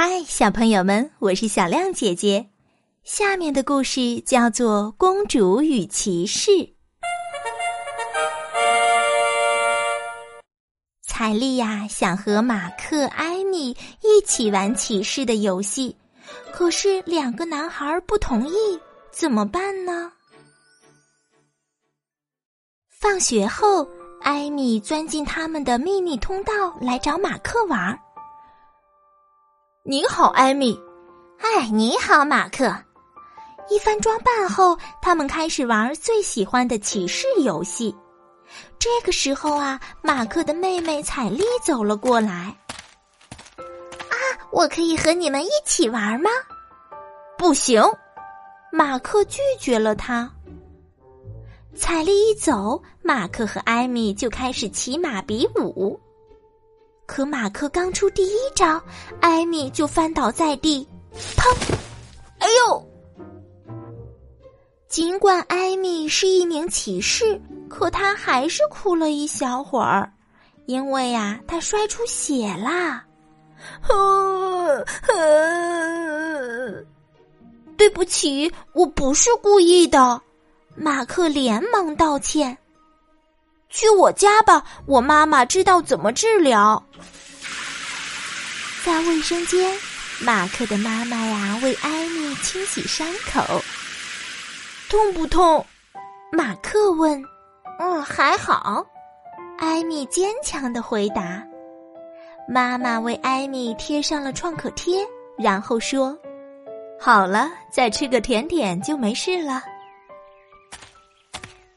嗨，小朋友们，我是小亮姐姐。下面的故事叫做《公主与骑士》。彩丽呀，想和马克、艾米一起玩骑士的游戏，可是两个男孩不同意，怎么办呢？放学后，艾米钻进他们的秘密通道来找马克玩儿。你好，艾米。嗨，你好，马克。一番装扮后，他们开始玩最喜欢的骑士游戏。这个时候啊，马克的妹妹彩丽走了过来。啊，我可以和你们一起玩吗？不行，马克拒绝了他。彩丽一走，马克和艾米就开始骑马比武。可马克刚出第一招，艾米就翻倒在地，砰！哎呦！尽管艾米是一名骑士，可她还是哭了一小会儿，因为呀，她摔出血啦。对不起，我不是故意的。马克连忙道歉。去我家吧，我妈妈知道怎么治疗。在卫生间，马克的妈妈呀为艾米清洗伤口。痛不痛？马克问。嗯，还好。艾米坚强的回答。妈妈为艾米贴上了创可贴，然后说：“好了，再吃个甜点就没事了。”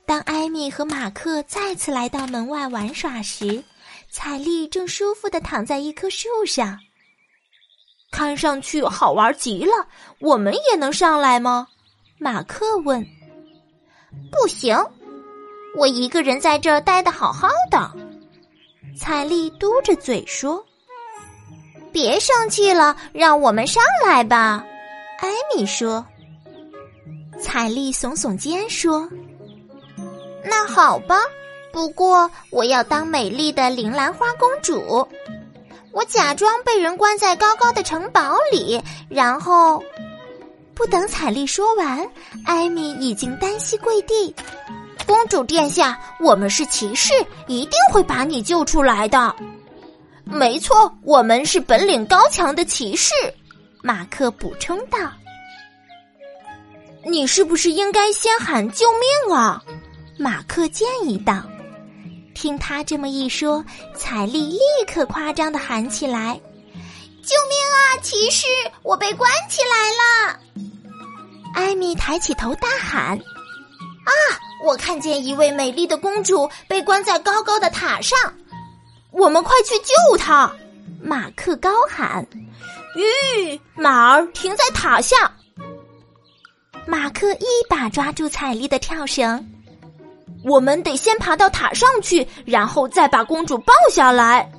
当艾米和马克再次来到门外玩耍时，彩丽正舒服的躺在一棵树上，看上去好玩极了。我们也能上来吗？马克问。不行，我一个人在这儿待的好好的。彩丽嘟着嘴说：“别生气了，让我们上来吧。”艾米说。彩丽耸耸肩说：“那好吧，不过我要当美丽的铃兰花公主。我假装被人关在高高的城堡里，然后……”不等彩丽说完，艾米已经单膝跪地。公主殿下，我们是骑士，一定会把你救出来的。没错，我们是本领高强的骑士。马克补充道：“你是不是应该先喊救命啊？”马克建议道。听他这么一说，彩丽立刻夸张的喊起来：“救命啊！骑士，我被关起来了！”艾米抬起头大喊：“啊！我看见一位美丽的公主被关在高高的塔上，我们快去救她！”马克高喊：“吁，马儿停在塔下！”马克一把抓住彩丽的跳绳。我们得先爬到塔上去，然后再把公主抱下来。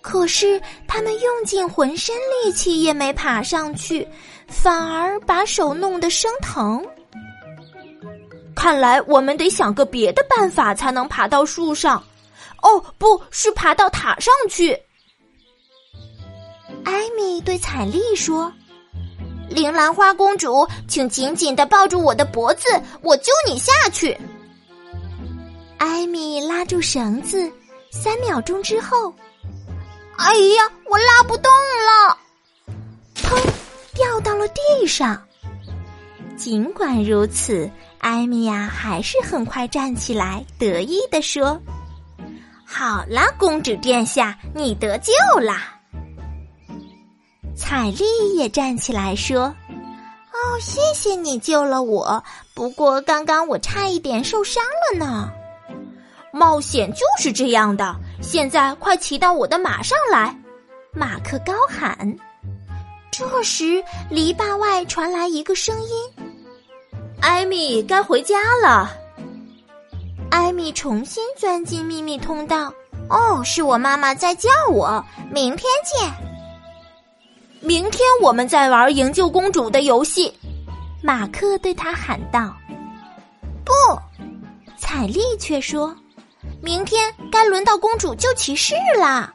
可是他们用尽浑身力气也没爬上去，反而把手弄得生疼。看来我们得想个别的办法才能爬到树上。哦，不是爬到塔上去。艾米对彩丽说：“铃兰花公主，请紧紧的抱住我的脖子，我救你下去。”艾米拉住绳子，三秒钟之后。哎呀，我拉不动了！砰，掉到了地上。尽管如此，艾米亚还是很快站起来，得意地说：“好啦，公主殿下，你得救啦！”彩丽也站起来说：“哦，谢谢你救了我，不过刚刚我差一点受伤了呢。”冒险就是这样的。现在快骑到我的马上来！马克高喊。这时，篱笆外传来一个声音：“艾米，该回家了。”艾米重新钻进秘密通道。哦，是我妈妈在叫我。明天见。明天我们再玩营救公主的游戏。马克对他喊道。不，彩丽却说。明天该轮到公主救骑士啦！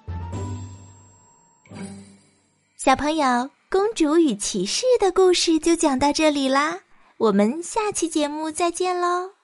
小朋友，公主与骑士的故事就讲到这里啦，我们下期节目再见喽。